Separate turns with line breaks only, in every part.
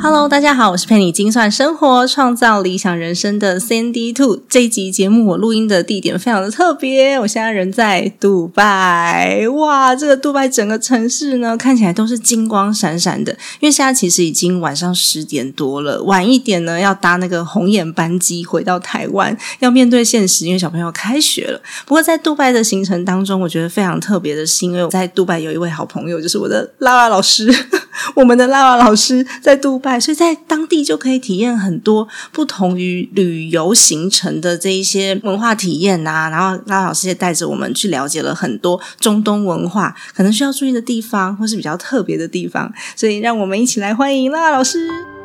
Hello，大家好，我是陪你精算生活、创造理想人生的 Sandy Two。这一集节目我录音的地点非常的特别，我现在人在杜拜。哇，这个杜拜整个城市呢，看起来都是金光闪闪的。因为现在其实已经晚上十点多了，晚一点呢要搭那个红眼班机回到台湾，要面对现实，因为小朋友开学了。不过在杜拜的行程当中，我觉得非常特别的是，因为我在杜拜有一位好朋友，就是我的拉拉老师，我们的拉拉老师在杜拜。所以在当地就可以体验很多不同于旅游行程的这一些文化体验呐，然后拉老师也带着我们去了解了很多中东文化，可能需要注意的地方或是比较特别的地方，所以让我们一起来欢迎拉老师。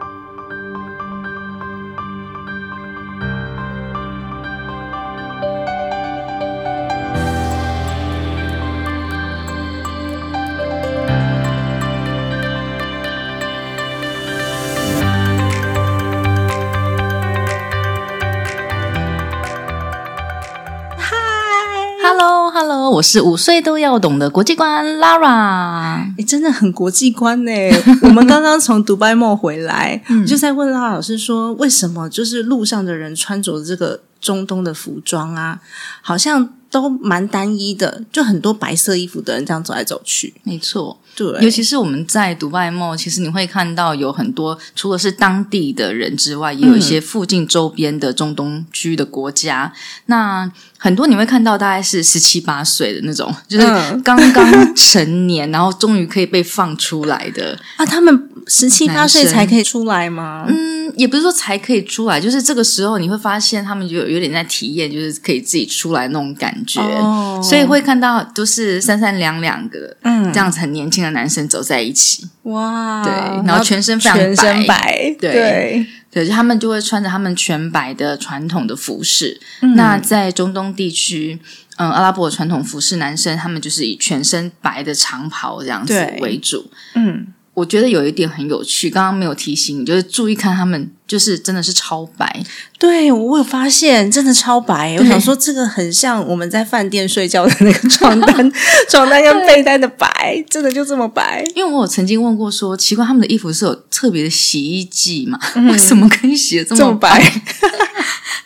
我是五岁都要懂的国际观 Lara，
你真的很国际观呢。我们刚刚从迪拜梦回来，就在问 Lara 老师说，为什么就是路上的人穿着这个中东的服装啊，好像都蛮单一的，就很多白色衣服的人这样走来走去。
没错。
对，
尤其是我们在独拜 mall，其实你会看到有很多，除了是当地的人之外，也有一些附近周边的中东区的国家。那很多你会看到，大概是十七八岁的那种，就是刚刚成年，然后终于可以被放出来的
啊。他们十七八岁才可以出来吗？
嗯，也不是说才可以出来，就是这个时候你会发现，他们就有点在体验，就是可以自己出来那种感觉。哦，所以会看到都是三三两两个，嗯，这样子很年轻。的男生走在一起，哇！对，然后全身非常
白，
对对，就他们就会穿着他们全白的传统的服饰。那在中东地区，嗯，阿拉伯传统服饰，男生他们就是以全身白的长袍这样子为主。嗯。我觉得有一点很有趣，刚刚没有提醒你，就是注意看他们，就是真的是超白。
对我有发现，真的超白。我想说，这个很像我们在饭店睡觉的那个床单，床单跟被单的白，真的就这么白。
因为我有曾经问过，说奇怪，他们的衣服是有特别的洗衣剂嘛？为什么可以洗的这么白？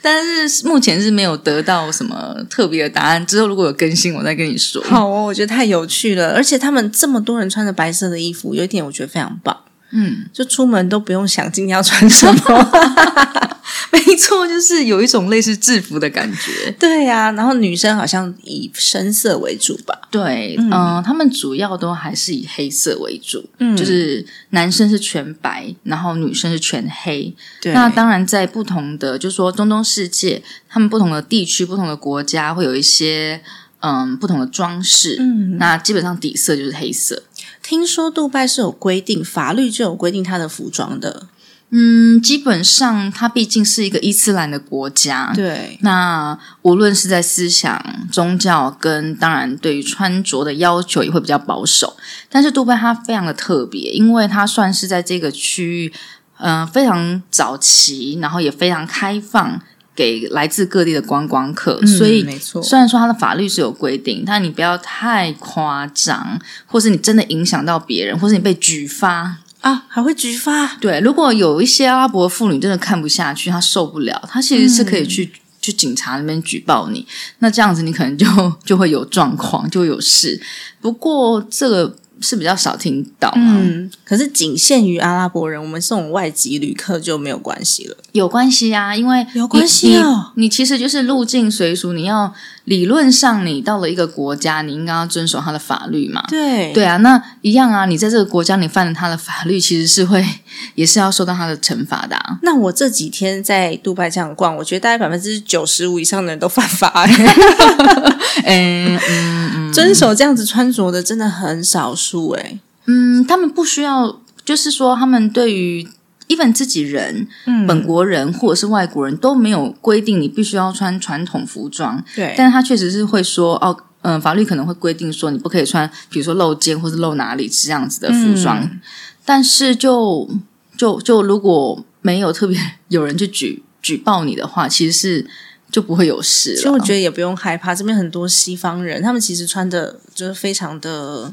但是目前是没有得到什么特别的答案。之后如果有更新，我再跟你说。
好哦，我觉得太有趣了，而且他们这么多人穿着白色的衣服，有一点我觉得非常棒。嗯，就出门都不用想今天要穿什么。
没错，就是有一种类似制服的感觉。
对呀，然后女生好像以深色为主吧？
对，嗯，他们主要都还是以黑色为主。嗯，就是男生是全白，然后女生是全黑。对，那当然在不同的，就是说中东世界，他们不同的地区、不同的国家会有一些嗯不同的装饰。嗯，那基本上底色就是黑色。
听说杜拜是有规定，法律就有规定他的服装的。
嗯，基本上它毕竟是一个伊斯兰的国家，
对。
那无论是在思想、宗教，跟当然对于穿着的要求也会比较保守。但是杜拜它非常的特别，因为它算是在这个区域，嗯，非常早期，然后也非常开放给来自各地的观光客。所以，
没错。
虽然说它的法律是有规定，但你不要太夸张，或是你真的影响到别人，或是你被举发。
啊，还会举发？
对，如果有一些阿拉伯妇女真的看不下去，她受不了，她其实是可以去去警察那边举报你。那这样子，你可能就就会有状况，就会有事。不过这个。是比较少听到，嗯，
可是仅限于阿拉伯人，我们这种外籍旅客就没有关系了。
有关系啊，因为
有关系哦。
你其实就是入境随俗，你要理论上你到了一个国家，你应该要遵守他的法律嘛。
对
对啊，那一样啊。你在这个国家你犯了他的法律，其实是会 也是要受到他的惩罚的。
那我这几天在杜拜这样逛，我觉得大概百分之九十五以上的人都犯法。嗯嗯嗯，遵守这样子穿着的真的很少数哎。嗯，
嗯，他们不需要，就是说，他们对于 even 自己人、本国人或者是外国人都没有规定你必须要穿传统服装。
对，
但是他确实是会说，哦，嗯，法律可能会规定说你不可以穿，比如说露肩或者露哪里这样子的服装。但是就就就如果没有特别有人去举举报你的话，其实是。就不会有事了。
其实我觉得也不用害怕，这边很多西方人，他们其实穿的就是非常的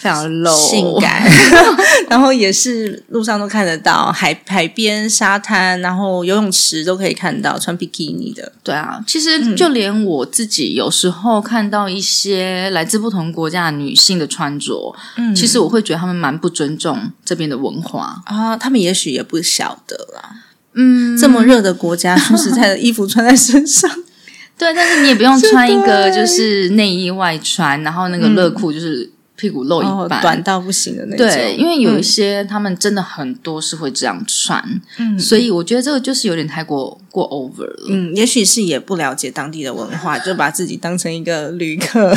非常 low
性感，然后也是路上都看得到，海海边沙滩，然后游泳池都可以看到穿比基尼的。
对啊，其实就连我自己有时候看到一些来自不同国家的女性的穿着，嗯，其实我会觉得他们蛮不尊重这边的文化
啊。他们也许也不晓得啦。嗯，这么热的国家，说实在的，衣服穿在身上，
对，但是你也不用穿一个就是内衣外穿，然后那个热裤就是。屁股露一半，
短到不行的那种。
对，因为有一些他们真的很多是会这样穿，嗯，所以我觉得这个就是有点太过过 over 了。
嗯，也许是也不了解当地的文化，就把自己当成一个旅客。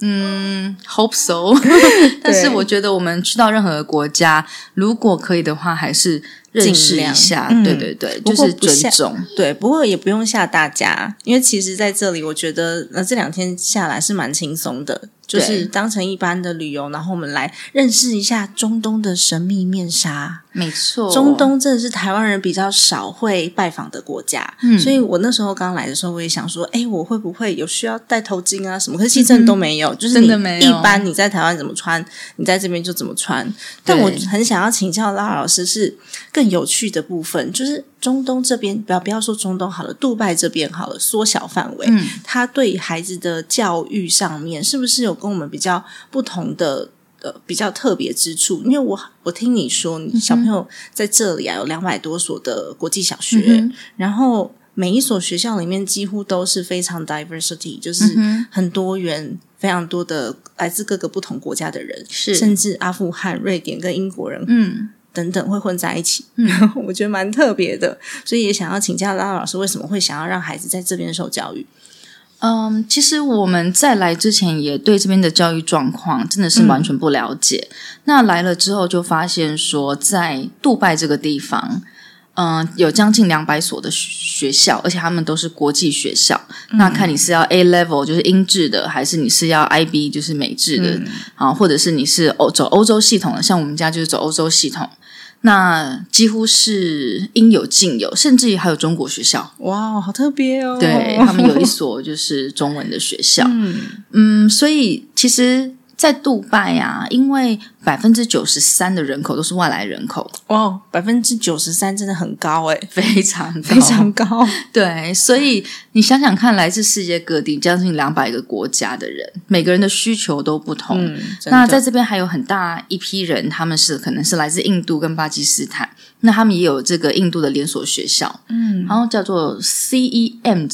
嗯，hope so。但是我觉得我们去到任何国家，如果可以的话，还是认识一下。对对对，就是尊重。
对，不过也不用吓大家，因为其实在这里，我觉得那这两天下来是蛮轻松的。就是当成一般的旅游，然后我们来认识一下中东的神秘面纱。
没错，
中东真的是台湾人比较少会拜访的国家，嗯所以我那时候刚来的时候，我也想说，哎，我会不会有需要戴头巾啊什么？可是其实真的都没有，就是你一般你在台湾怎么穿，你在这边就怎么穿。但我很想要请教拉老师，是更有趣的部分，就是中东这边，不要不要说中东好了，杜拜这边好了，缩小范围，他对孩子的教育上面是不是有跟我们比较不同的？呃，比较特别之处，因为我我听你说，你小朋友在这里啊，有两百多所的国际小学，然后每一所学校里面几乎都是非常 diversity，就是很多元，非常多的来自各个不同国家的人，
是。
甚至阿富汗、瑞典跟英国人，嗯，等等会混在一起，嗯，我觉得蛮特别的，所以也想要请教拉老师，为什么会想要让孩子在这边受教育？
嗯，其实我们在来之前也对这边的教育状况真的是完全不了解。那来了之后就发现说，在杜拜这个地方，嗯，有将近两百所的学校，而且他们都是国际学校。那看你是要 A level 就是英制的，还是你是要 IB 就是美制的啊，或者是你是欧走欧洲系统的，像我们家就是走欧洲系统。那几乎是应有尽有，甚至于还有中国学校。
哇，好特别哦！
对他们有一所就是中文的学校。嗯嗯，所以其实。在杜拜啊，因为百分之九十三的人口都是外来人口，
哇，百分之九十三真的很高诶，
非 常
非常高。
对，所以你想想看，来自世界各地将近两百个国家的人，每个人的需求都不同。那在这边还有很大一批人，他们是可能是来自印度跟巴基斯坦，那他们也有这个印度的连锁学校，嗯，然后叫做 CEM。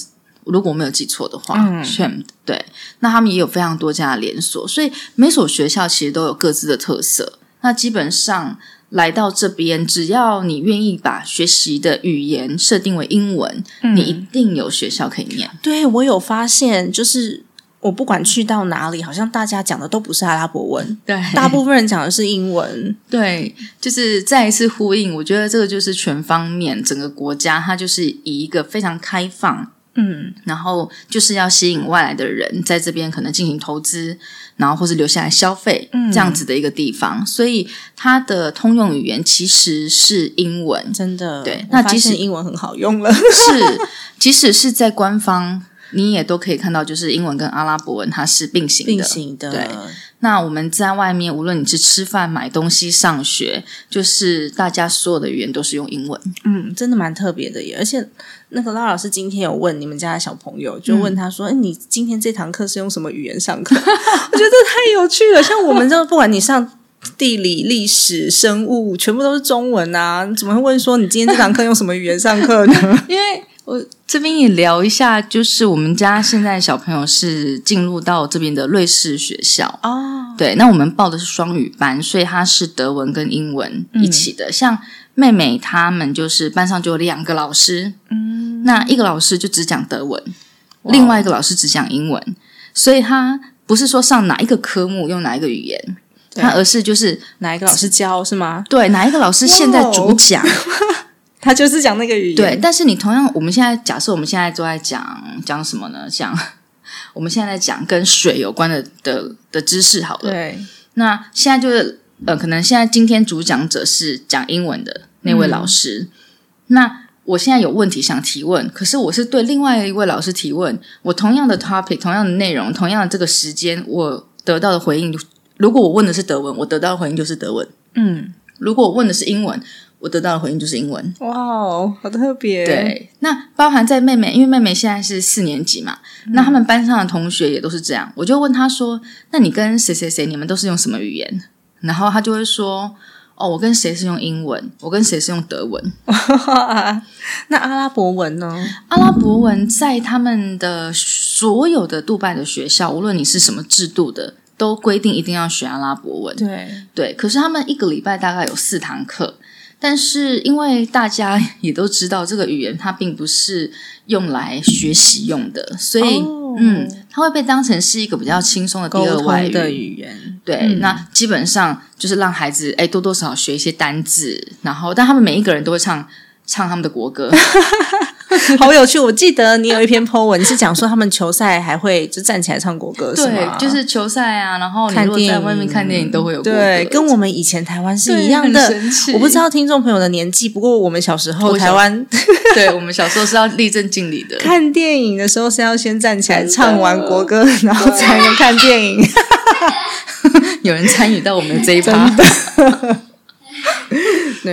如果我没有记错的话，Sham 对，那他们也有非常多家的连锁，所以每所学校其实都有各自的特色。那基本上来到这边，只要你愿意把学习的语言设定为英文，你一定有学校可以念。
对我有发现，就是我不管去到哪里，好像大家讲的都不是阿拉伯文，
对，
大部分人讲的是英文。
对，就是再一次呼应，我觉得这个就是全方面，整个国家它就是以一个非常开放。嗯，然后就是要吸引外来的人在这边可能进行投资，然后或是留下来消费，这样子的一个地方。所以它的通用语言其实是英文，
真的。
对，
那即使英文很好用了，
是，即使是在官方。你也都可以看到，就是英文跟阿拉伯文它是并行的。
并行的。
对。那我们在外面，无论你是吃饭、买东西、上学，就是大家所有的语言都是用英文。
嗯，真的蛮特别的耶。而且，那个拉老师今天有问你们家的小朋友，就问他说：“哎，你今天这堂课是用什么语言上课？” 我觉得太有趣了。像我们这，不管你上地理、历史、生物，全部都是中文啊，你怎么会问说你今天这堂课用什么语言上课呢？
因为。我这边也聊一下，就是我们家现在小朋友是进入到这边的瑞士学校哦。对，那我们报的是双语班，所以他是德文跟英文一起的。像妹妹他们就是班上就有两个老师，嗯，那一个老师就只讲德文，另外一个老师只讲英文，所以他不是说上哪一个科目用哪一个语言。他而是就是
哪一个老师教是吗？
对，哪一个老师现在主讲，
他就是讲那个语言。
对，但是你同样，我们现在假设我们现在都在讲讲什么呢？讲我们现在在讲跟水有关的的的知识，好了。
对，
那现在就是呃，可能现在今天主讲者是讲英文的那位老师，那我现在有问题想提问，可是我是对另外一位老师提问，我同样的 topic，同样的内容，同样的这个时间，我得到的回应。如果我问的是德文，我得到的回应就是德文。
嗯，
如果我问的是英文，我得到的回应就是英文。
哇哦，好特别！
对，那包含在妹妹，因为妹妹现在是四年级嘛，那他们班上的同学也都是这样。我就问他说：“那你跟谁谁谁，你们都是用什么语言？”然后他就会说：“哦，我跟谁是用英文，我跟谁是用德文。
那阿拉伯文呢？
阿拉伯文在他们的所有的杜拜的学校，无论你是什么制度的。”都规定一定要学阿拉伯文，
对
对。可是他们一个礼拜大概有四堂课，但是因为大家也都知道这个语言它并不是用来学习用的，所以嗯，它会被当成是一个比较轻松的第二外
语的语言。
对，那基本上就是让孩子哎多多少少学一些单字，然后但他们每一个人都会唱唱他们的国歌。
好有趣！我记得你有一篇 po 文是讲说他们球赛还会就站起来唱国歌，
对，就是球赛啊，然后看电影，在外面看电影都会有
对，跟我们以前台湾是一样的。我不知道听众朋友的年纪，不过我们小时候台湾，
对我们小时候是要立正敬礼的。
看电影的时候是要先站起来唱完国歌，然后才能看电影。
有人参与到我们的这一趴。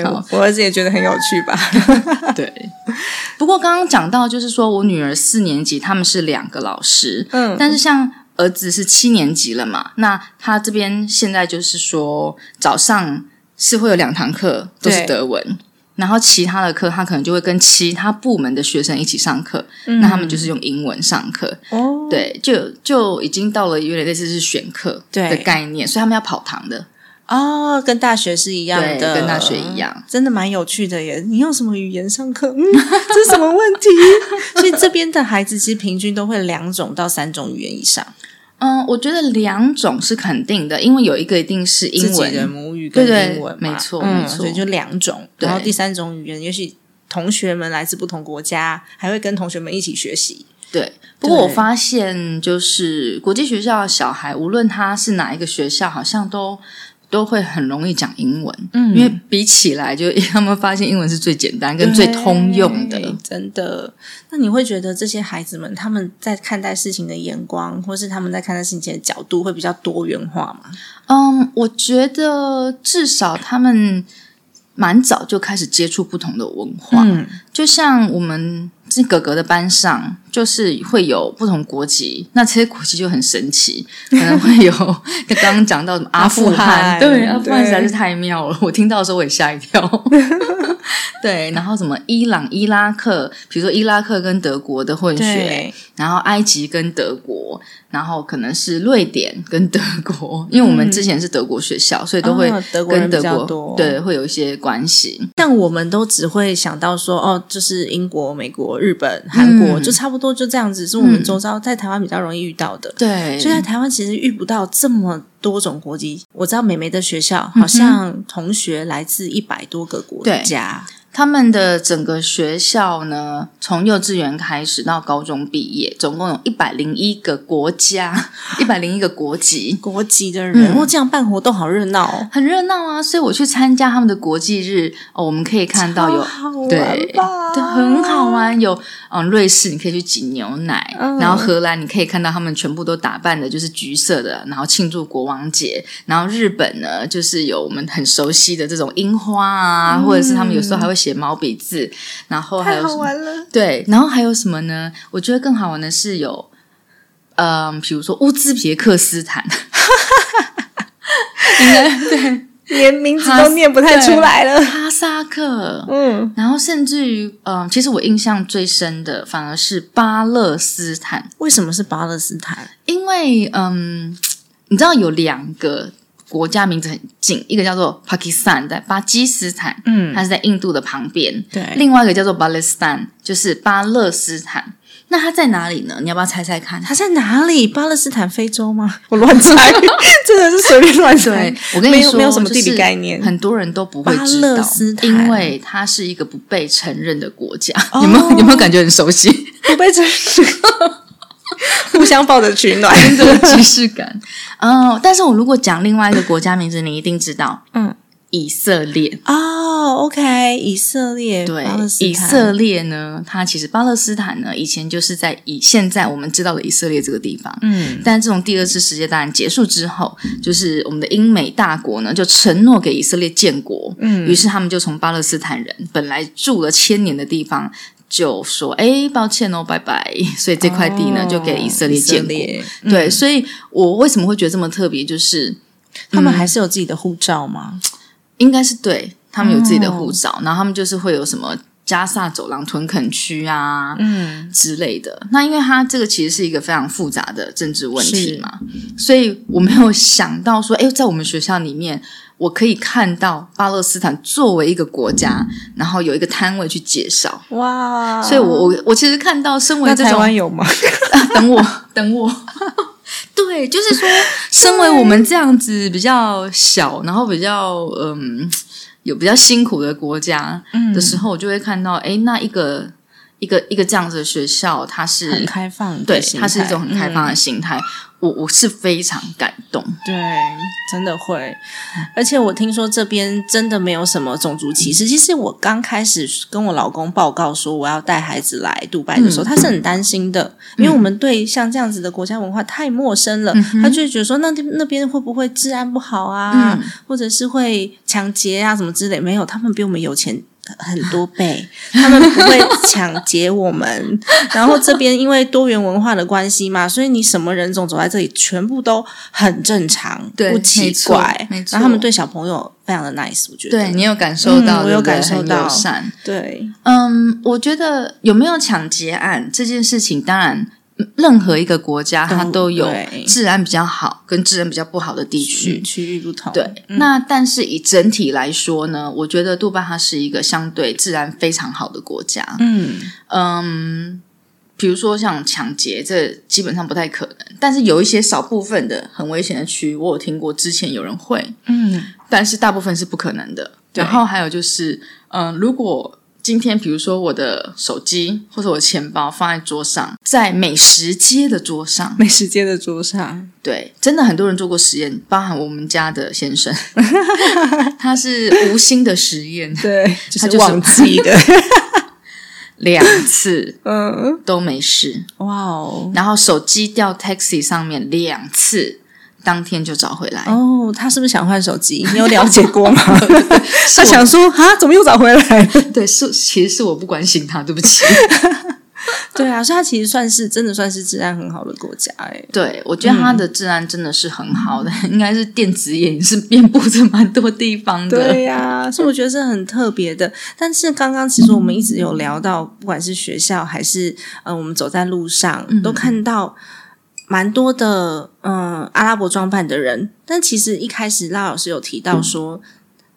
对，我儿子也觉得很有趣吧。
对，不过刚刚讲到，就是说我女儿四年级，他们是两个老师，嗯，但是像儿子是七年级了嘛，那他这边现在就是说早上是会有两堂课都是德文，然后其他的课他可能就会跟其他部门的学生一起上课，那他们就是用英文上课。哦，对，就就已经到了有点类似是选课的概念，所以他们要跑堂的。
哦，跟大学是一样的，
跟大学一样，
真的蛮有趣的耶！你用什么语言上课？嗯，这是什么问题？所以这边的孩子其实平均都会两种到三种语言以上。
嗯，我觉得两种是肯定的，因为有一个一定是英文
的母语跟英文，
没错，没错，
所以就两种。然后第三种语言，也许同学们来自不同国家，还会跟同学们一起学习。
对，不过我发现就是国际学校的小孩，无论他是哪一个学校，好像都。都会很容易讲英文，嗯，因为比起来，就 他们发现英文是最简单跟最通用的，
真的。那你会觉得这些孩子们他们在看待事情的眼光，或是他们在看待事情的角度会比较多元化吗？
嗯，我觉得至少他们蛮早就开始接触不同的文化，嗯，就像我们。这哥哥的班上，就是会有不同国籍，那这些国籍就很神奇，可能会有刚刚讲到什么阿富汗，对，阿富汗实在是太妙了，我听到的时候我也吓一跳。对，然后什么伊朗、伊拉克，比如说伊拉克跟德国的混血，然后埃及跟德国，然后可能是瑞典跟德国，因为我们之前是德国学校，所以都会跟德国对会有一些关系。
但我们都只会想到说，哦，就是英国、美国。日本、韩国就差不多就这样子，是我们周遭在台湾比较容易遇到的。
对，
所以在台湾其实遇不到这么多种国籍。我知道美眉的学校好像同学来自一百多个国家。
他们的整个学校呢，从幼稚园开始到高中毕业，总共有一百零一个国家，一百零一个国籍，
国籍的人。哦，这样办活动好热闹，
很热闹啊！所以我去参加他们的国际日，哦，我们可以看到有对，对，很好玩。有嗯，瑞士你可以去挤牛奶，然后荷兰你可以看到他们全部都打扮的就是橘色的，然后庆祝国王节。然后日本呢，就是有我们很熟悉的这种樱花啊，或者是他们有时候还会。写毛笔字，然后还有
好玩了。
对，然后还有什么呢？我觉得更好玩的是有，嗯，比如说乌兹别克斯坦，应该对，
连名字都念不太出来了。
哈萨克，嗯，然后甚至于，嗯，其实我印象最深的反而是巴勒斯坦。
为什么是巴勒斯坦？
因为，嗯，你知道有两个。国家名字很近，一个叫做 Pakistan，在巴基斯坦，嗯，它是在印度的旁边。
对，
另外一个叫做 Palestine，就是巴勒斯坦。那它在哪里呢？你要不要猜猜看？
它在哪里？巴勒斯坦、非洲吗？我乱猜，真的是随便乱猜。
我跟你说，
没有什么地理概念，
很多人都不会
知道，
因为它是一个不被承认的国家。有没有？有没有感觉很熟悉？
不被承认，互相抱着取暖，
这个即视感。嗯，但是我如果讲另外一个国家名字，你一定知道。嗯。以色列。
哦，OK，以色列
对，以色列呢，它其实巴勒斯坦呢，以前就是在以现在我们知道的以色列这个地方，嗯，但这种第二次世界大战结束之后，就是我们的英美大国呢，就承诺给以色列建国，嗯，于是他们就从巴勒斯坦人本来住了千年的地方，就说，哎，抱歉哦，拜拜，所以这块地呢，就给以色列建国，对，所以我为什么会觉得这么特别，就是
他们还是有自己的护照吗？
应该是对他们有自己的护照，然后他们就是会有什么加萨走廊屯垦区啊，嗯。之类的。那因为它这个其实是一个非常复杂的政治问题嘛，所以我没有想到说，哎，在我们学校里面，我可以看到巴勒斯坦作为一个国家，然后有一个摊位去介绍。哇！所以我我我其实看到，身为
台湾有吗？
等我，等我。对，就是说，身为我们这样子比较小，然后比较嗯有比较辛苦的国家的时候，我就会看到，哎，那一个一个一个这样子的学校，它是
很开放，
对，它是一种很开放的心态。我我是非常感动，
对，真的会，而且我听说这边真的没有什么种族歧视。其实我刚开始跟我老公报告说我要带孩子来杜拜的时候，他是很担心的，因为我们对像这样子的国家文化太陌生了，他就觉得说那那边会不会治安不好啊，或者是会抢劫啊什么之类？没有，他们比我们有钱。很多倍，他们不会抢劫我们。然后这边因为多元文化的关系嘛，所以你什么人种走在这里，全部都很正常，不奇怪。然后他们对小朋友非常的 nice，我觉得。
对你有感受到，
我有感受到
善。
对，
嗯，我觉得有没有抢劫案这件事情，当然。任何一个国家，它都有治安比较好跟治安比较不好的地区，
区域不同。
对，那但是以整体来说呢，我觉得杜拜它是一个相对治安非常好的国家。嗯嗯，比如说像抢劫，这基本上不太可能。但是有一些少部分的很危险的区域，我有听过之前有人会，嗯，但是大部分是不可能的。然后还有就是，嗯，如果今天，比如说我的手机或者我的钱包放在桌上，在美食街的桌上，
美食街的桌上，
对，真的很多人做过实验，包含我们家的先生，他是无心的实验，
对，他就忘记的。
两次，嗯，都没事，哇哦，然后手机掉 taxi 上面两次。当天就找回来
哦，他是不是想换手机？你有了解过吗？他想说啊，怎么又找回来？
对，是其实是我不关心他，对不起。
对啊，所以他其实算是真的算是治安很好的国家哎。
对，我觉得他的治安真的是很好的，应该是电子眼是遍布着蛮多地方
的。对呀，所以我觉得是很特别的。但是刚刚其实我们一直有聊到，不管是学校还是呃，我们走在路上都看到。蛮多的，嗯，阿拉伯装扮的人，但其实一开始拉老师有提到说，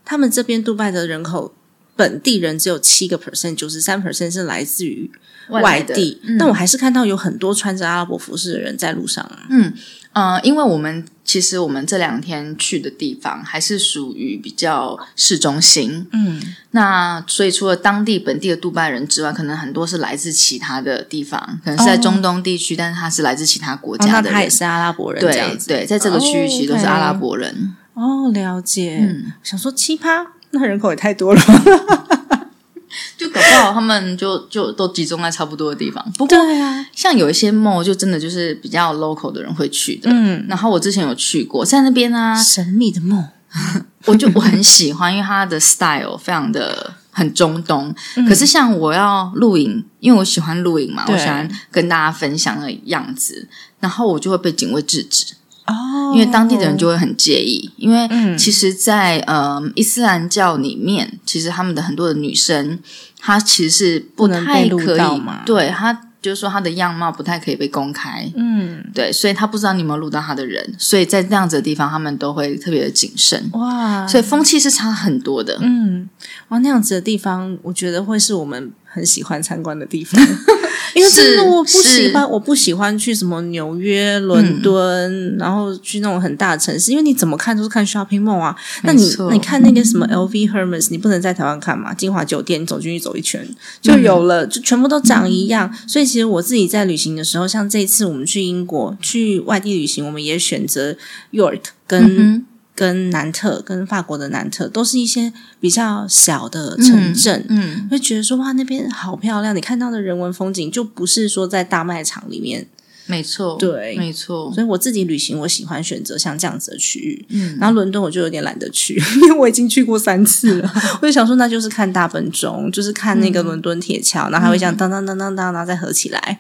他们这边杜拜的人口本地人只有七个 percent，九十三 percent 是来自于外地，但我还是看到有很多穿着阿拉伯服饰的人在路上啊。
嗯。呃，因为我们其实我们这两天去的地方还是属于比较市中心，嗯，那所以除了当地本地的杜拜人之外，可能很多是来自其他的地方，可能是在中东地区，但是他是来自其他国家的，
他也是阿拉伯人，
对对，在这个区域其实都是阿拉伯人。
哦，了解。嗯，想说奇葩，那人口也太多了。
就搞不好他们就就都集中在差不多的地方。不过，像有一些 mall 就真的就是比较 local 的人会去的。嗯，然后我之前有去过，在那边呢，
神秘的 mall，
我就我很喜欢，因为它的 style 非常的很中东。可是像我要露营，因为我喜欢露营嘛，我喜欢跟大家分享的样子，然后我就会被警卫制止。哦，因为当地的人就会很介意，因为其实，在呃伊斯兰教里面，其实他们的很多的女生，她其实是不太可以，对他就是说他的样貌不太可以被公开，嗯，对，所以他不知道你有没有录到他的人，所以在这样子的地方，他们都会特别的谨慎，哇，所以风气是差很多的，
嗯，哇，那样子的地方，我觉得会是我们很喜欢参观的地方。因为真的我不喜欢，我不喜欢去什么纽约、伦敦，然后去那种很大的城市，因为你怎么看都是看 shopping mall 啊。那你你看那个什么 LV、Hermes，你不能在台湾看嘛？金华酒店，你走进去走一圈就有了，就全部都长一样。所以其实我自己在旅行的时候，像这一次我们去英国去外地旅行，我们也选择 York 跟。跟南特，跟法国的南特，都是一些比较小的城镇，嗯，会觉得说哇，那边好漂亮。你看到的人文风景，就不是说在大卖场里面。
没错，
对，
没错。
所以我自己旅行，我喜欢选择像这样子的区域。嗯，然后伦敦我就有点懒得去，因为我已经去过三次了。我就想说，那就是看大本钟，就是看那个伦敦铁桥，然后还会这样当当当当当，然后再合起来，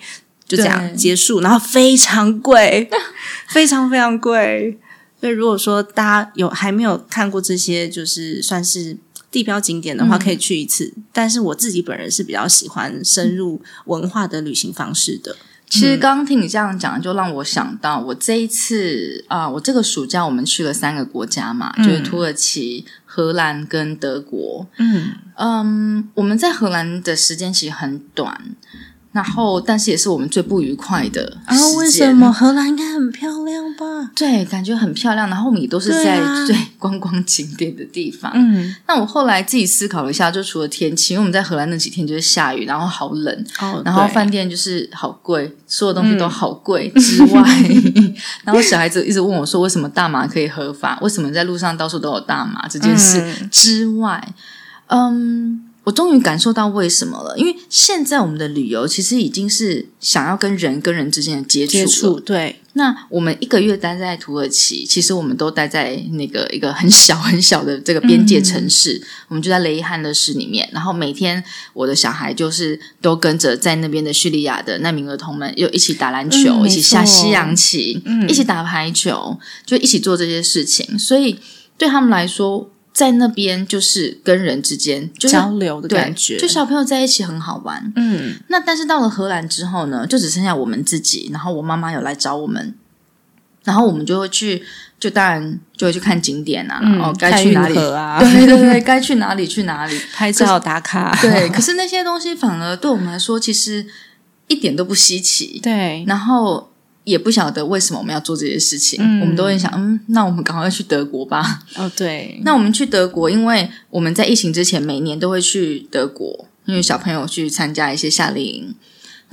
就这样结束。然后非常贵，非常非常贵。所以，如果说大家有还没有看过这些，就是算是地标景点的话，可以去一次。但是我自己本人是比较喜欢深入文化的旅行方式的。
其实刚刚听你这样讲，就让我想到我这一次啊，我这个暑假我们去了三个国家嘛，就是土耳其、荷兰跟德国。嗯嗯，我们在荷兰的时间其实很短。然后，但是也是我们最不愉快的
啊！为什么荷兰应该很漂亮吧？
对，感觉很漂亮。然后我们也都是在最观光景点的地方。嗯，那我后来自己思考了一下，就除了天气，因为我们在荷兰那几天就是下雨，然后好冷，然后饭店就是好贵，所有东西都好贵之外，然后小孩子一直问我说，为什么大麻可以合法？为什么在路上到处都有大麻这件事之外，嗯。我终于感受到为什么了，因为现在我们的旅游其实已经是想要跟人跟人之间的接触。
对，
那我们一个月待在土耳其，其实我们都待在那个一个很小很小的这个边界城市，我们就在雷伊汉勒市里面。然后每天我的小孩就是都跟着在那边的叙利亚的难民儿童们，又一起打篮球，一起下西洋棋，嗯一起打排球，就一起做这些事情。所以对他们来说。在那边就是跟人之间
交流的感觉，
就小朋友在一起很好玩。嗯，那但是到了荷兰之后呢，就只剩下我们自己。然后我妈妈有来找我们，然后我们就会去，就当然就会去看景点啊，哦，该去哪里
啊？
对对对，该去哪里去哪里
拍照打卡。
对，可是那些东西反而对我们来说，其实一点都不稀奇。
对，
然后。也不晓得为什么我们要做这些事情，我们都会想，嗯，那我们赶快去德国吧。
哦，对，
那我们去德国，因为我们在疫情之前每年都会去德国，因为小朋友去参加一些夏令营。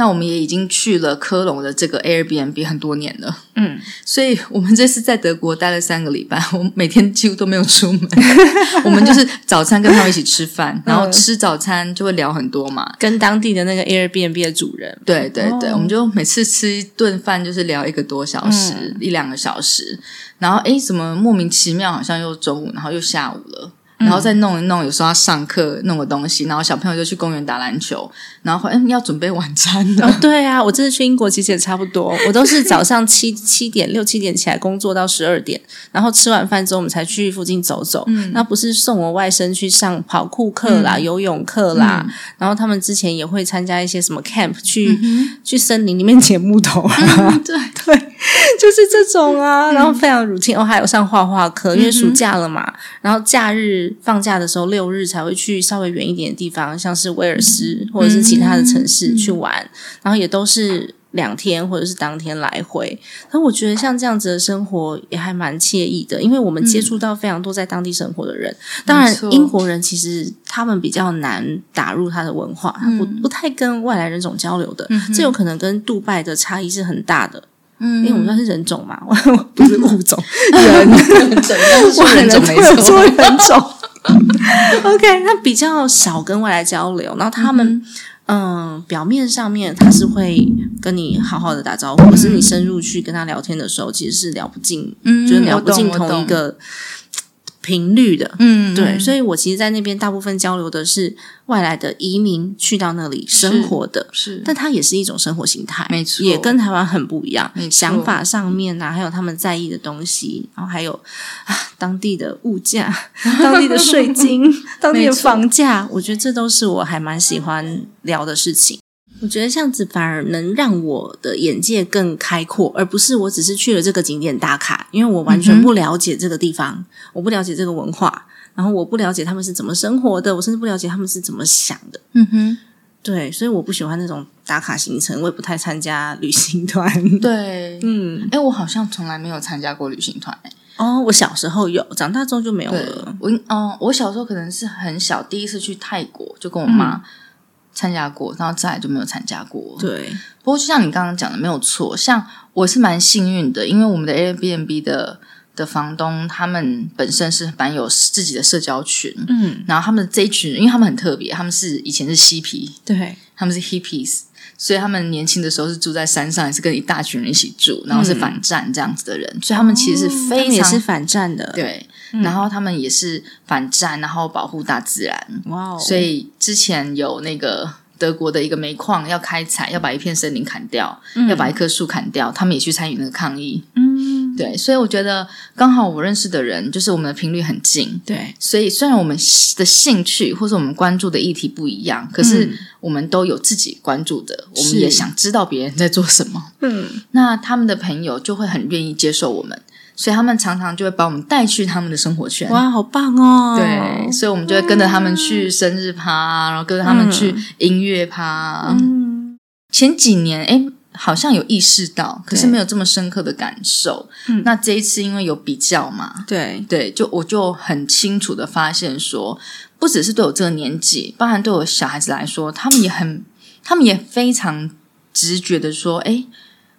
那我们也已经去了科隆的这个 Airbnb 很多年了，嗯，所以我们这次在德国待了三个礼拜，我每天几乎都没有出门，我们就是早餐跟他们一起吃饭，然后吃早餐就会聊很多嘛，
跟当地的那个 Airbnb 的主人，
对对对，我们就每次吃一顿饭就是聊一个多小时，一两个小时，然后诶，怎么莫名其妙好像又中午，然后又下午了。然后再弄一弄，有时候要上课弄个东西，然后小朋友就去公园打篮球，然后嗯要准备晚餐了。
对啊，我这次去英国其实也差不多，我都是早上七七点六七点起来工作到十二点，然后吃完饭之后我们才去附近走走。嗯，那不是送我外甥去上跑酷课啦、游泳课啦，然后他们之前也会参加一些什么 camp，去去森林里面捡木头。
对
对，就是这种啊，然后非常如清哦，还有上画画课，因为暑假了嘛，然后假日。放假的时候，六日才会去稍微远一点的地方，像是威尔斯或者是其他的城市去玩，然后也都是两天或者是当天来回。那我觉得像这样子的生活也还蛮惬意的，因为我们接触到非常多在当地生活的人。当然，英国人其实他们比较难打入他的文化，他不不太跟外来人种交流的，这有可能跟杜拜的差异是很大的。嗯，因为我们算是人种嘛，不是物种，人。
人。种，人种没
错，人种。OK，那比较少跟外来交流，然后他们嗯，表面上面他是会跟你好好的打招呼，可是你深入去跟他聊天的时候，其实是聊不进，就是聊不进同一个。频率的，嗯，对，所以我其实，在那边大部分交流的是外来的移民去到那里生活的，
是，
但它也是一种生活形态，
没错，
也跟台湾很不一样，想法上面啊，还有他们在意的东西，然后还有啊，当地的物价、当地的税金、当地的房价，我觉得这都是我还蛮喜欢聊的事情。我觉得这样子反而能让我的眼界更开阔，而不是我只是去了这个景点打卡，因为我完全不了解这个地方，我不了解这个文化，然后我不了解他们是怎么生活的，我甚至不了解他们是怎么想的。嗯哼，对，所以我不喜欢那种打卡行程，我也不太参加旅行团。
对，
嗯，
哎，我好像从来没有参加过旅行团。
哦，我小时候有，长大之后就没有了。
我，哦，我小时候可能是很小，第一次去泰国就跟我妈参加过，然后再来就没有参加过。
对，
不过就像你刚刚讲的，没有错。像我是蛮幸运的，因为我们的 Airbnb 的的房东他们本身是蛮有自己的社交群，
嗯，
然后他们这一群，因为他们很特别，他们是以前是嬉皮，
对，
他们是 hippies。所以他们年轻的时候是住在山上，也是跟一大群人一起住，然后是反战这样子的人，所以他们其实是非常
也是反战的，
对。然后他们也是反战，然后保护大自然。
哇哦！
所以之前有那个德国的一个煤矿要开采，要把一片森林砍掉，要把一棵树砍掉，他们也去参与那个抗议。
嗯，
对。所以我觉得刚好我认识的人，就是我们的频率很近。
对。
所以虽然我们的兴趣或者我们关注的议题不一样，可是我们都有自己关注的，我们也想知道别人在做什么。
嗯。
那他们的朋友就会很愿意接受我们。所以他们常常就会把我们带去他们的生活圈，
哇，好棒哦！
对，所以我们就会跟着他们去生日趴，然后跟着他们去音乐趴。
嗯，
前几年哎，好像有意识到，可是没有这么深刻的感受。
嗯，
那这一次因为有比较嘛，
对
对，就我就很清楚的发现说，不只是对我这个年纪，包含对我小孩子来说，他们也很，他们也非常直觉的说，哎，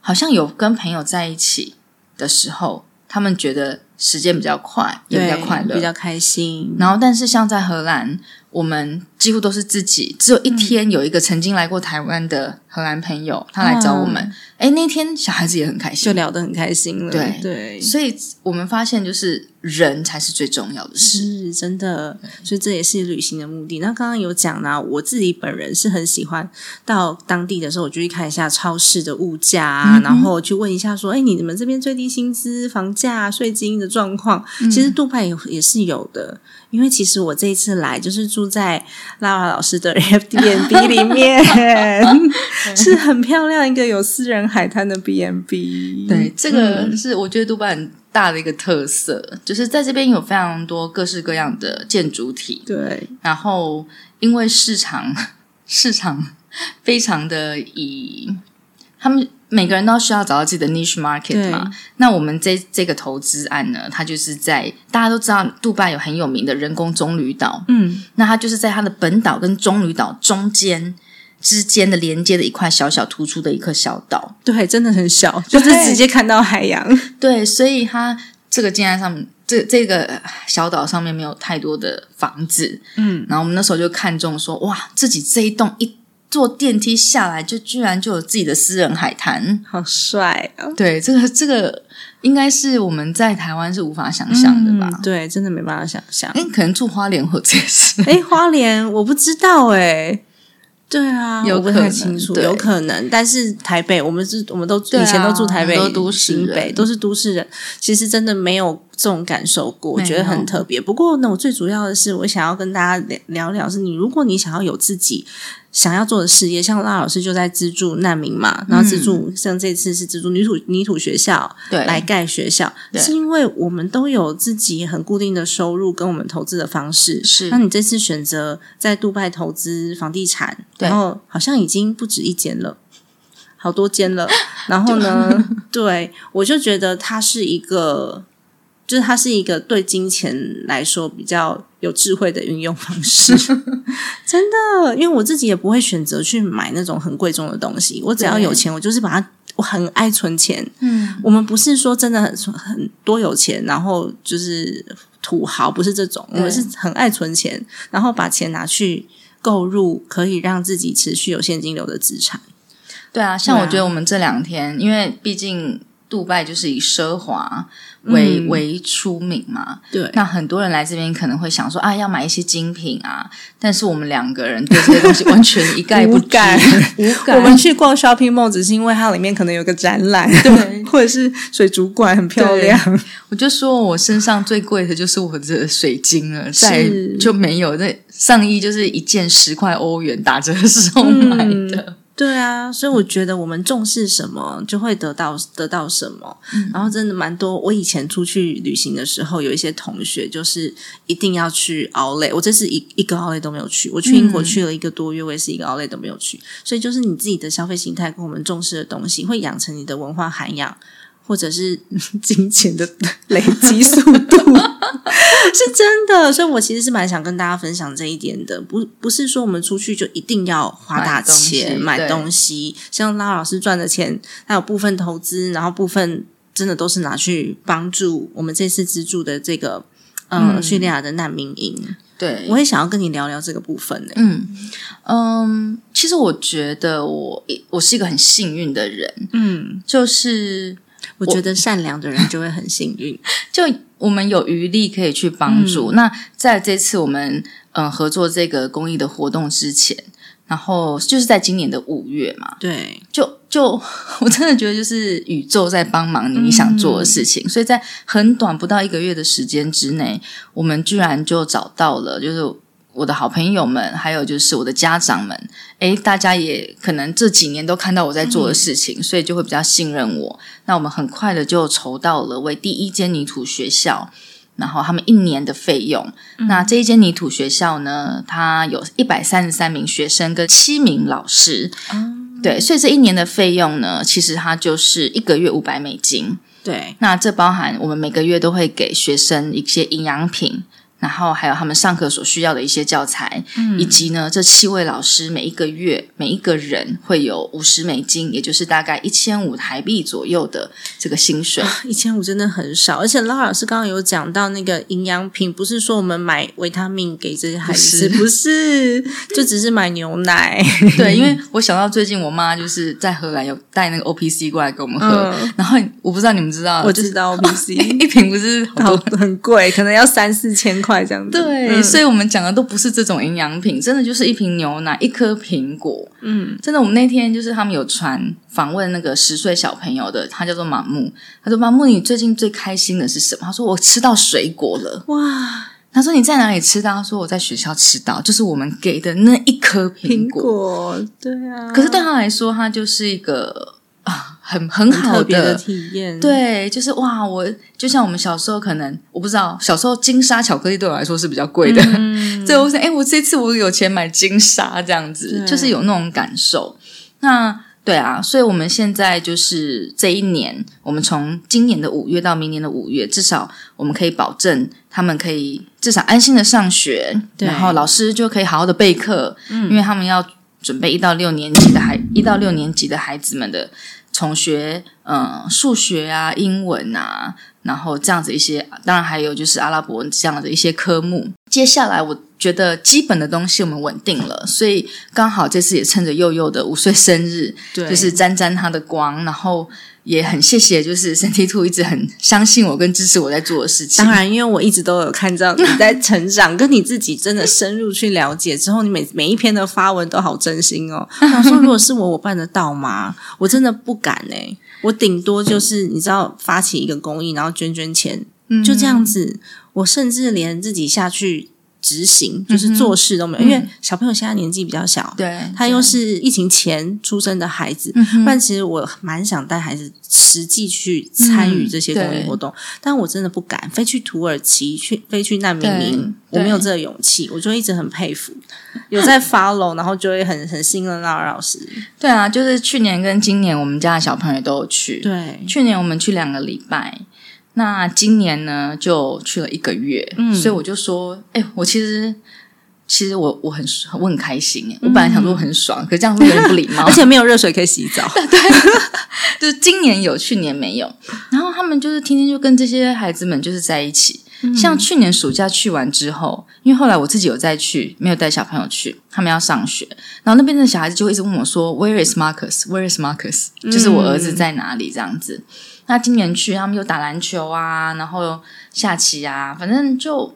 好像有跟朋友在一起的时候。他们觉得时间比较快，也比较快乐，
比较开心。
然后，但是像在荷兰，我们几乎都是自己。只有一天有一个曾经来过台湾的荷兰朋友，他来找我们。哎，那天小孩子也很开心，
就聊得很开心了。
对
对，
所以我们发现，就是人才是最重要的事，
是真的。所以这也是旅行的目的。那刚刚有讲呢，我自己本人是很喜欢到当地的时候，我就去看一下超市的物价，然后去问一下说：“哎，你们这边最低薪资、房价、税金的状况？”其实杜拜也也是有的。因为其实我这一次来就是住在拉瓦老师的 Airbnb 里面，是很漂亮一个有私人海滩的 B&B。
对，这个是我觉得杜拜很大的一个特色，就是在这边有非常多各式各样的建筑体。
对，
然后因为市场市场非常的以他们。每个人都需要找到自己的 niche market 嘛？那我们这这个投资案呢，它就是在大家都知道，杜拜有很有名的人工棕榈岛。
嗯，
那它就是在它的本岛跟棕榈岛中间之间的连接的一块小小突出的一颗小岛。
对，真的很小，就是直接看到海洋。
对，所以它这个建案上面，这这个小岛上面没有太多的房子。
嗯，
然后我们那时候就看中说，哇，自己这一栋一。坐电梯下来，就居然就有自己的私人海滩，
好帅啊！
对，这个这个应该是我们在台湾是无法想象的吧？
对，真的没办法想象。
哎，可能住花莲或者是。
哎，花莲我不知道哎。对啊，
有
不太清楚，有可能。但是台北，我们是，我们都以前都住台北，
都市
北，都是都市人。其实真的没有这种感受过，我觉得很特别。不过呢，我最主要的是，我想要跟大家聊聊，是你如果你想要有自己。想要做的事业，像拉老师就在资助难民嘛，然后资助像这次是资助泥土泥土学校，
对，
来盖学校，是因为我们都有自己很固定的收入跟我们投资的方式。
是，
那你这次选择在杜拜投资房地产，然后好像已经不止一间了，好多间了。然后呢，对我就觉得它是一个。就是它是一个对金钱来说比较有智慧的运用方式，真的。因为我自己也不会选择去买那种很贵重的东西，我只要有钱，我就是把它。我很爱存钱，
嗯，
我们不是说真的很很多有钱，然后就是土豪，不是这种，我们是很爱存钱，然后把钱拿去购入可以让自己持续有现金流的资产。
对啊，像我觉得我们这两天，因为毕竟。杜拜就是以奢华为为出名嘛，
对。
那很多人来这边可能会想说啊，要买一些精品啊，但是我们两个人对这些东西完全一概不
感，
无感。
我们去逛 shopping mall 只是因为它里面可能有个展览，
对，
或者是水族馆很漂亮。
我就说我身上最贵的就是我的水晶了，再就没有那上衣就是一件十块欧元打折时候买的。
对啊，所以我觉得我们重视什么，就会得到得到什么。然后真的蛮多，我以前出去旅行的时候，有一些同学就是一定要去奥莱，我这次一一个奥莱都没有去。我去英国去了一个多月，我也是一个奥莱都没有去。所以就是你自己的消费心态跟我们重视的东西，会养成你的文化涵养。或者是 金钱的累积速度 是真的，所以我其实是蛮想跟大家分享这一点的。不，不是说我们出去就一定要花大钱买东西，像拉老师赚的钱，还有部分投资，然后部分真的都是拿去帮助我们这次资助的这个呃叙利亚的难民营。
对，
我也想要跟你聊聊这个部分呢。
嗯嗯，其实我觉得我我是一个很幸运的人，嗯，就是。
我觉得善良的人就会很幸运，
就我们有余力可以去帮助。那在这次我们嗯合作这个公益的活动之前，然后就是在今年的五月嘛，
对，
就就我真的觉得就是宇宙在帮忙你想做的事情，所以在很短不到一个月的时间之内，我们居然就找到了，就是。我的好朋友们，还有就是我的家长们，诶，大家也可能这几年都看到我在做的事情，所以就会比较信任我。那我们很快的就筹到了为第一间泥土学校，然后他们一年的费用。那这一间泥土学校呢，它有一百三十三名学生跟七名老师，对，所以这一年的费用呢，其实它就是一个月五百美金。
对，
那这包含我们每个月都会给学生一些营养品。然后还有他们上课所需要的一些教材，以及呢，这七位老师每一个月每一个人会有五十美金，也就是大概一千五台币左右的这个薪水。
一千五真的很少，而且拉老师刚刚有讲到那个营养品，不是说我们买维他命给这些孩子，不是，就只是买牛奶。
对，因为我想到最近我妈就是在荷兰有带那个 O P C 过来给我们喝，然后我不知道你们知道，
我知道 O P C
一瓶不是
很贵，可能要三四千块。这样
对，所以我们讲的都不是这种营养品，真的就是一瓶牛奶，一颗苹果。嗯，真的，我们那天就是他们有传访问那个十岁小朋友的，他叫做马木。他说：“马木，你最近最开心的是什么？”他说：“我吃到水果了。”哇！他说：“你在哪里吃到？”他说：“我在学校吃到，就是我们给的那一颗苹
果。”对啊，
可是对他来说，他就是一个。啊，很很好
的体验，
对，就是哇，我就像我们小时候，可能我不知道，小时候金沙巧克力对我来说是比较贵的，对，我想，哎，我这次我有钱买金沙，这样子，就是有那种感受。那对啊，所以我们现在就是这一年，我们从今年的五月到明年的五月，至少我们可以保证他们可以至少安心的上学，然后老师就可以好好的备课，嗯，因为他们要。准备一到六年级的孩，一到六年级的孩子们的从学，嗯，数学啊，英文啊，然后这样子一些，当然还有就是阿拉伯文这样的一些科目。接下来我觉得基本的东西我们稳定了，所以刚好这次也趁着佑佑的五岁生日，就是沾沾他的光，然后。也很谢谢，就是身体兔一直很相信我跟支持我在做的事情。
当然，因为我一直都有看到你在成长，跟你自己真的深入去了解之后，你每每一篇的发文都好真心哦。我说，如果是我，我办得到吗？我真的不敢哎，我顶多就是你知道，发起一个公益，然后捐捐钱，就这样子。我甚至连自己下去。执行就是做事都没有，因为小朋友现在年纪比较小，
对
他又是疫情前出生的孩子，不然其实我蛮想带孩子实际去参与这些公益活动，但我真的不敢飞去土耳其，去飞去难民营，我没有这个勇气，我就一直很佩服有在 follow，然后就会很很信任那老师。
对啊，就是去年跟今年我们家的小朋友都有去，
对，
去年我们去两个礼拜。那今年呢，就去了一个月，所以我就说，哎，我其实，其实我我很我很开心，哎，我本来想说很爽，可这样会有点不礼貌，
而且没有热水可以洗澡，
对，就是今年有，去年没有。然后他们就是天天就跟这些孩子们就是在一起，像去年暑假去完之后，因为后来我自己有再去，没有带小朋友去，他们要上学，然后那边的小孩子就会一直问我说，Where is Marcus？Where is Marcus？就是我儿子在哪里？这样子。那今年去，他们又打篮球啊，然后下棋啊，反正就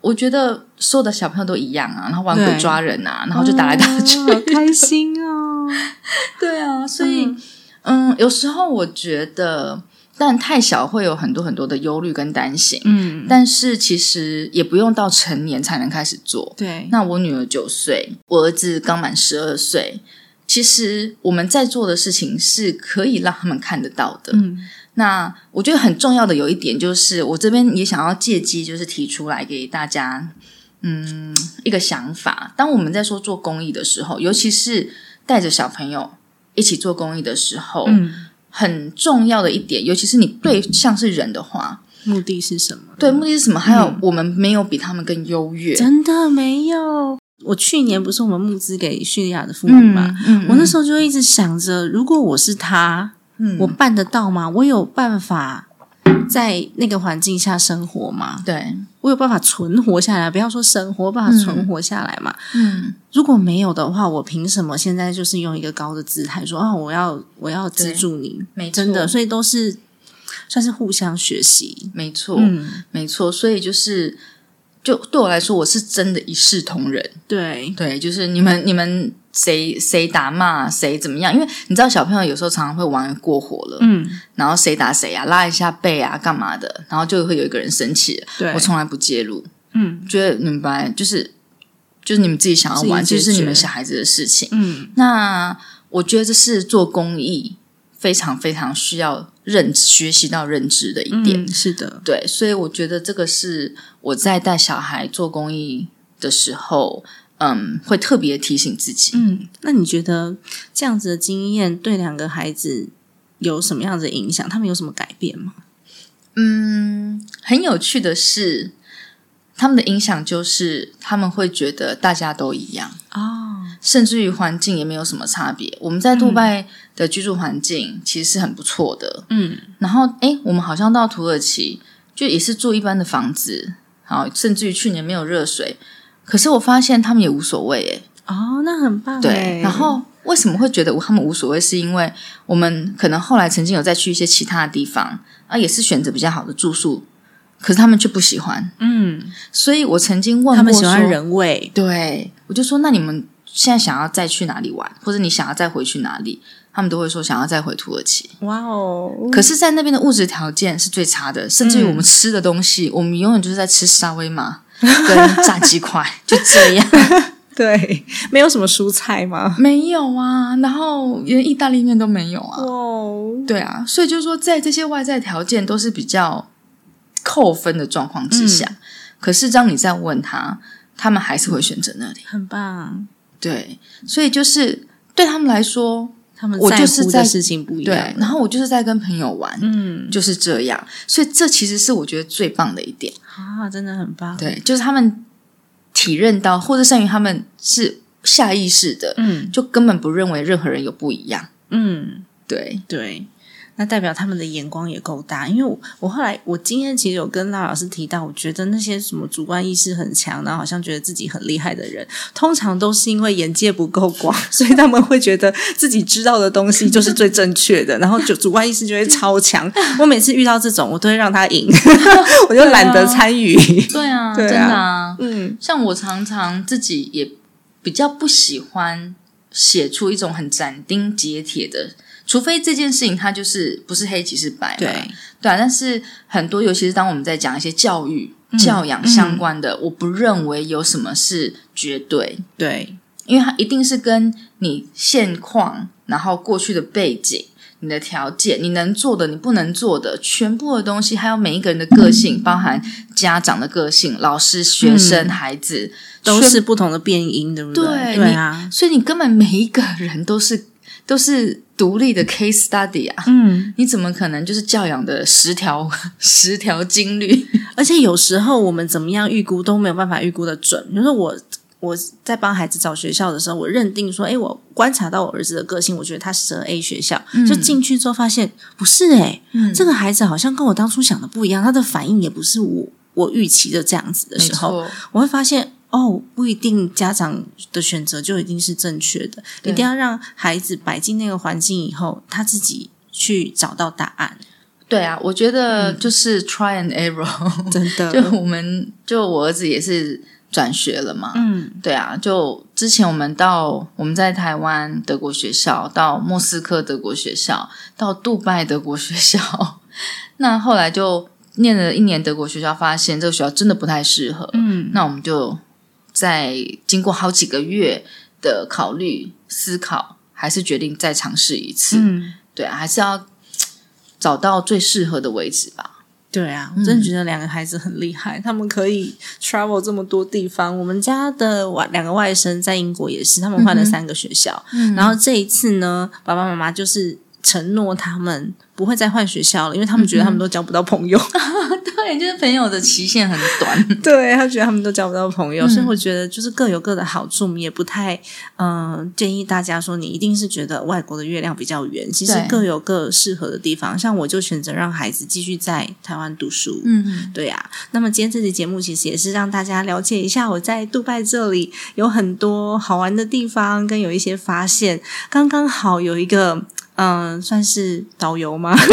我觉得所有的小朋友都一样啊，然后玩鬼抓人啊，然后就打来打去，
好 开心哦。
对啊，所以嗯，有时候我觉得，但太小会有很多很多的忧虑跟担心。嗯，但是其实也不用到成年才能开始做。
对，
那我女儿九岁，我儿子刚满十二岁。其实我们在做的事情是可以让他们看得到的。嗯，那我觉得很重要的有一点就是，我这边也想要借机就是提出来给大家，嗯，一个想法。当我们在说做公益的时候，尤其是带着小朋友一起做公益的时候，嗯，很重要的一点，尤其是你对象是人的话，
目的是什么？
对，目的是什么？还有，我们没有比他们更优越，
真的没有。我去年不是我们募资给叙利亚的妇女嘛？我那时候就一直想着，如果我是他，我办得到吗？我有办法在那个环境下生活吗？
对
我有办法存活下来？不要说生活，办法存活下来嘛？嗯，如果没有的话，我凭什么现在就是用一个高的姿态说啊，我要我要资助你？
没
真的，所以都是算是互相学习。
没错，没错，所以就是。就对我来说，我是真的一视同仁。
对
对，就是你们你们谁谁打骂谁怎么样？因为你知道小朋友有时候常常会玩过火了，嗯，然后谁打谁啊，拉一下背啊，干嘛的，然后就会有一个人生气。
对，
我从来不介入，嗯，觉得你们本来就是就是你们自己想要玩，就是你们小孩子的事情。嗯，那我觉得这是做公益。非常非常需要认学习到认知的一点，
是的，
对，所以我觉得这个是我在带小孩做公益的时候，嗯，会特别提醒自己。
嗯，那你觉得这样子的经验对两个孩子有什么样的影响？他们有什么改变吗？
嗯，很有趣的是，他们的影响就是他们会觉得大家都一样哦。甚至于环境也没有什么差别。我们在杜拜的居住环境其实是很不错的，嗯。然后，哎，我们好像到土耳其就也是住一般的房子，好，甚至于去年没有热水，可是我发现他们也无所谓，
诶，哦，那很棒，
对。然后为什么会觉得他们无所谓？是因为我们可能后来曾经有再去一些其他的地方啊，也是选择比较好的住宿，可是他们却不喜欢，嗯。所以我曾经问
他们喜欢人味，
对我就说那你们。现在想要再去哪里玩，或者你想要再回去哪里，他们都会说想要再回土耳其。哇哦！可是，在那边的物质条件是最差的，甚至于我们吃的东西，我们永远就是在吃沙威玛 跟炸鸡块，就这样。
对，没有什么蔬菜吗？
没有啊，然后连意大利面都没有啊。哦，对啊，所以就是说，在这些外在条件都是比较扣分的状况之下，可是当你再问他，他们还是会选择那里。
很棒。
对，所以就是对他们来说，
他们我就是在事情不一样。
对，然后我就是在跟朋友玩，嗯，就是这样。所以这其实是我觉得最棒的一点
啊，真的很棒。
对，就是他们体认到，或者甚于他们是下意识的，嗯，就根本不认为任何人有不一样。嗯，对
对。那代表他们的眼光也够大，因为我我后来我今天其实有跟赖老师提到，我觉得那些什么主观意识很强，然后好像觉得自己很厉害的人，通常都是因为眼界不够广，所以他们会觉得自己知道的东西就是最正确的，然后就主观意识就会超强。我每次遇到这种，我都会让他赢，我就懒得参与。
对啊，真的啊，嗯，像我常常自己也比较不喜欢写出一种很斩钉截铁的。除非这件事情它就是不是黑即是白，
对
对啊。但是很多，尤其是当我们在讲一些教育、教养相关的，我不认为有什么是绝对，
对，
因为它一定是跟你现况，然后过去的背景、你的条件、你能做的、你不能做的，全部的东西，还有每一个人的个性，包含家长的个性、老师、学生、孩子，
都是不同的变音，对不对？对啊，
所以你根本每一个人都是都是。独立的 case study 啊，嗯，你怎么可能就是教养的十条 十条金律？
而且有时候我们怎么样预估都没有办法预估的准。比如说我我在帮孩子找学校的时候，我认定说，哎，我观察到我儿子的个性，我觉得他适合 A 学校，就进去之后发现不是，哎，这个孩子好像跟我当初想的不一样，他的反应也不是我我预期的这样子的时候，我会发现。哦，不一定家长的选择就一定是正确的，一定要让孩子摆进那个环境以后，他自己去找到答案。
对啊，我觉得就是 try and error，
真的。
就我们就我儿子也是转学了嘛，嗯，对啊。就之前我们到我们在台湾德国学校，到莫斯科德国学校，到杜拜德国学校，那后来就念了一年德国学校，发现这个学校真的不太适合，嗯，那我们就。在经过好几个月的考虑、思考，还是决定再尝试一次。嗯，对啊，还是要找到最适合的位置吧。
对啊，我真的觉得两个孩子很厉害，他们可以 travel 这么多地方。我们家的外两个外甥在英国也是，他们换了三个学校。然后这一次呢，爸爸妈妈就是承诺他们。不会再换学校了，因为他们觉得他们都交不到朋友。
对，就是朋友的期限很短。
对他觉得他们都交不到朋友，所以我觉得就是各有各的好处，我们也不太嗯建议大家说你一定是觉得外国的月亮比较圆。其实各有各适合的地方。像我就选择让孩子继续在台湾读书。嗯，对呀。那么今天这期节目其实也是让大家了解一下我在杜拜这里有很多好玩的地方，跟有一些发现。刚刚好有一个。嗯，算是导游吗？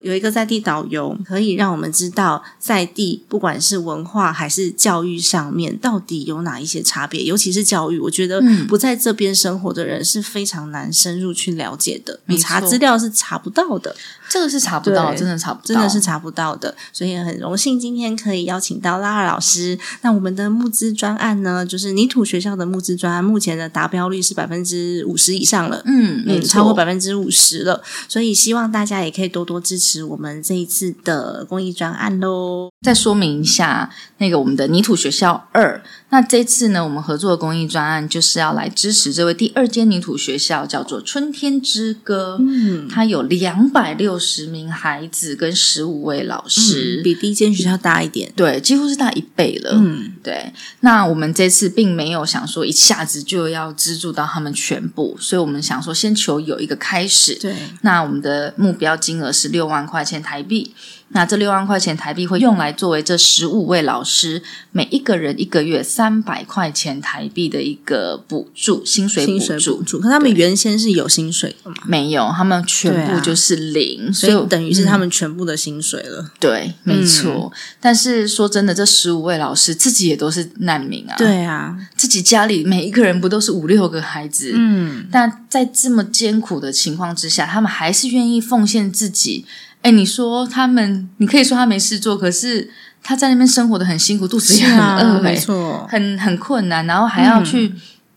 有一个在地导游，可以让我们知道在地不管是文化还是教育上面，到底有哪一些差别。尤其是教育，我觉得不在这边生活的人是非常难深入去了解的。你查资料是查不到的，
这个是查不到，真的查不到，
真的是查不到的。所以很荣幸今天可以邀请到拉尔老师。那我们的募资专案呢，就是泥土学校的募资专案，目前的达标率是百分之五十以上了，嗯嗯，超过百分之五十了。所以希望大家也可以多多支持。我们这一次的公益专案喽。
再说明一下，那个我们的泥土学校二，那这次呢，我们合作的公益专案就是要来支持这位第二间泥土学校，叫做春天之歌。嗯，它有两百六十名孩子跟十五位老师，
比第一间学校大一点，
对，几乎是大一倍了。嗯，对。那我们这次并没有想说一下子就要资助到他们全部，所以我们想说先求有一个开始。
对，
那我们的目标金额是六万。万块钱台币，那这六万块钱台币会用来作为这十五位老师每一个人一个月三百块钱台币的一个补助薪水补助。
可他们原先是有薪水的吗？
没有，他们全部就是零，
所以等于是他们全部的薪水了。
对，没错。但是说真的，这十五位老师自己也都是难民啊。
对啊，
自己家里每一个人不都是五六个孩子？嗯，但在这么艰苦的情况之下，他们还是愿意奉献自己。哎，你说他们，你可以说他没事做，可是他在那边生活的很辛苦，肚子也很饿，
没错，
很很困难，然后还要去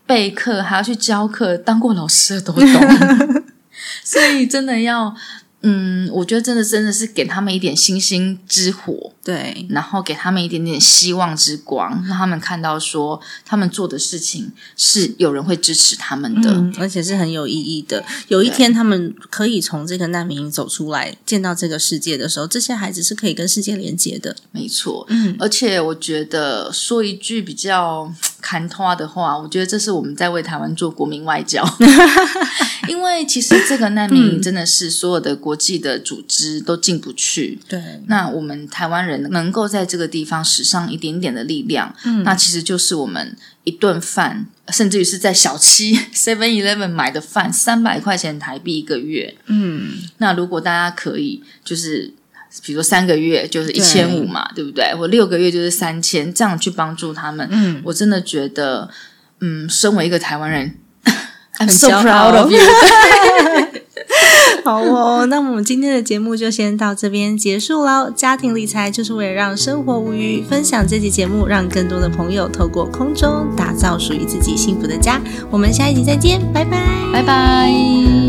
备课，还要去教课，当过老师的都懂，所以真的要。嗯，我觉得真的真的是给他们一点星星之火，
对，
然后给他们一点点希望之光，让他们看到说他们做的事情是有人会支持他们的，
而且是很有意义的。有一天他们可以从这个难民营走出来，见到这个世界的时候，这些孩子是可以跟世界连接的。
没错，嗯，而且我觉得说一句比较砍话的话，我觉得这是我们在为台湾做国民外交。因为其实这个难民营真的是所有的国际的组织都进不去。
对，
那我们台湾人能够在这个地方使上一点点的力量，嗯，那其实就是我们一顿饭，甚至于是在小七 Seven Eleven 买的饭，三百块钱台币一个月。嗯，那如果大家可以，就是比如说三个月就是一千五嘛，对不对？我六个月就是三千，这样去帮助他们。嗯，我真的觉得，嗯，身为一个台湾人。
I'm so proud of you。好哦，那我们今天的节目就先到这边结束喽。家庭理财就是为了让生活无虞，分享这期节目，让更多的朋友透过空中打造属于自己幸福的家。我们下一集再见，拜拜，
拜拜。